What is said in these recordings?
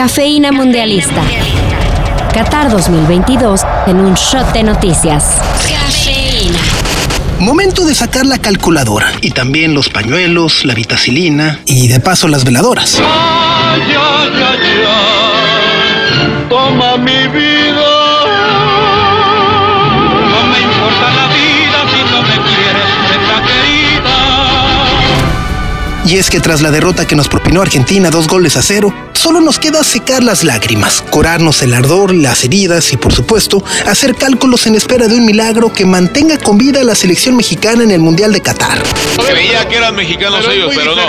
Cafeína Mundialista. Qatar 2022 en un shot de noticias. Cafeína. Momento de sacar la calculadora y también los pañuelos, la vitacilina y de paso las veladoras. Ay, ay, ay, ay. Toma mi vida. Y es que tras la derrota que nos propinó Argentina dos goles a cero, solo nos queda secar las lágrimas, curarnos el ardor, las heridas y por supuesto hacer cálculos en espera de un milagro que mantenga con vida a la selección mexicana en el Mundial de Qatar. Creía que eran mexicanos Pero ellos, pero no.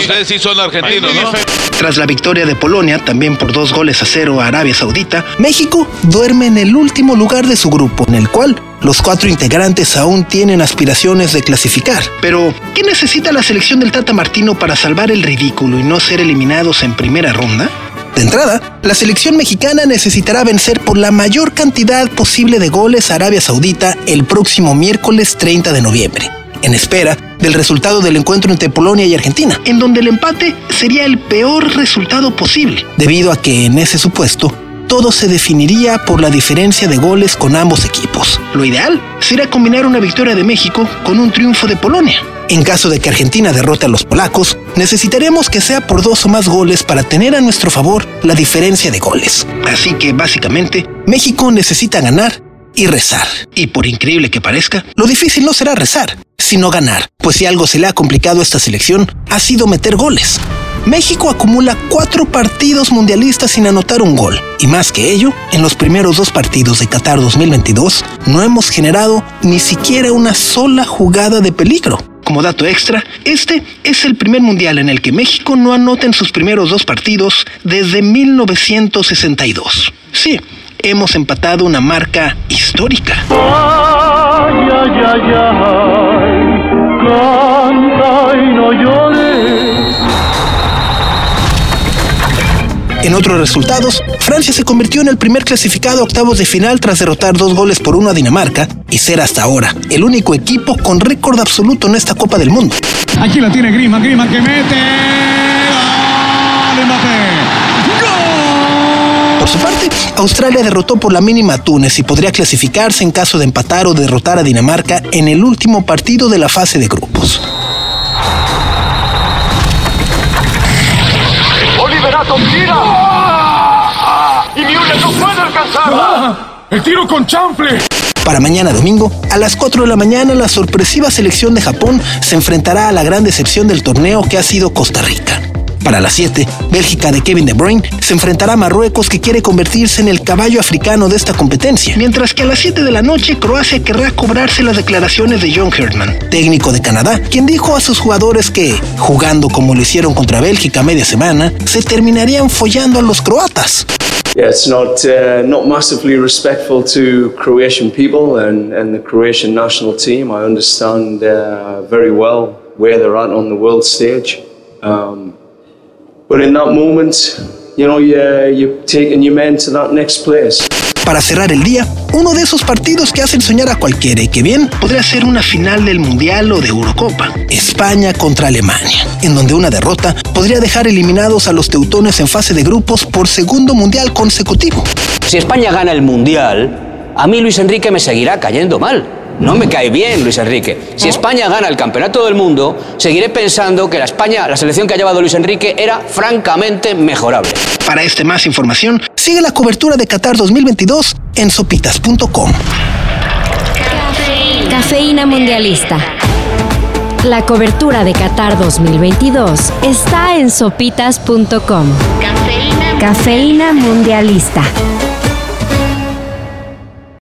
Ustedes sí son argentinos, ¿no? Tras la victoria de Polonia, también por dos goles a cero a Arabia Saudita, México duerme en el último lugar de su grupo, en el cual los cuatro integrantes aún tienen aspiraciones de clasificar. Pero, ¿qué necesita la selección del Tata Martino para salvar el ridículo y no ser eliminados en primera ronda? De entrada, la selección mexicana necesitará vencer por la mayor cantidad posible de goles a Arabia Saudita el próximo miércoles 30 de noviembre, en espera del resultado del encuentro entre Polonia y Argentina, en donde el empate sería el peor resultado posible, debido a que en ese supuesto todo se definiría por la diferencia de goles con ambos equipos. Lo ideal sería combinar una victoria de México con un triunfo de Polonia. En caso de que Argentina derrote a los polacos, necesitaremos que sea por dos o más goles para tener a nuestro favor la diferencia de goles. Así que básicamente, México necesita ganar y rezar. Y por increíble que parezca, lo difícil no será rezar, sino ganar, pues si algo se le ha complicado a esta selección, ha sido meter goles. México acumula cuatro partidos mundialistas sin anotar un gol. Y más que ello, en los primeros dos partidos de Qatar 2022 no hemos generado ni siquiera una sola jugada de peligro. Como dato extra, este es el primer mundial en el que México no anota en sus primeros dos partidos desde 1962. Sí, hemos empatado una marca histórica. Ay, ay, ay. En otros resultados, Francia se convirtió en el primer clasificado a octavos de final tras derrotar dos goles por uno a Dinamarca y ser hasta ahora el único equipo con récord absoluto en esta Copa del Mundo. Aquí la tiene Griezmann, Griezmann que mete. Por su parte, Australia derrotó por la mínima a Túnez y podría clasificarse en caso de empatar o derrotar a Dinamarca en el último partido de la fase de grupos. El tiro con chanfle. Para mañana domingo, a las 4 de la mañana, la sorpresiva selección de Japón se enfrentará a la gran decepción del torneo que ha sido Costa Rica. Para las 7, Bélgica de Kevin De Bruyne se enfrentará a Marruecos que quiere convertirse en el caballo africano de esta competencia. Mientras que a las 7 de la noche, Croacia querrá cobrarse las declaraciones de John Herdman, técnico de Canadá, quien dijo a sus jugadores que, jugando como lo hicieron contra Bélgica media semana, se terminarían follando a los croatas. Yeah, it's not uh, not massively respectful to Croatian people and, and the Croatian national team. I understand uh, very well where they're at on the world stage, um, but in that moment, you know, you you're taking your men to that next place. Para cerrar el día, uno de esos partidos que hacen soñar a cualquiera y que bien podría ser una final del Mundial o de Eurocopa. España contra Alemania, en donde una derrota podría dejar eliminados a los teutones en fase de grupos por segundo Mundial consecutivo. Si España gana el Mundial, a mí Luis Enrique me seguirá cayendo mal. No me cae bien Luis Enrique. Si España gana el Campeonato del Mundo, seguiré pensando que la España, la selección que ha llevado Luis Enrique, era francamente mejorable. Para este más información, sigue la cobertura de Qatar 2022 en sopitas.com. Cafeína Mundialista. La cobertura de Qatar 2022 está en sopitas.com. Cafeína Mundialista.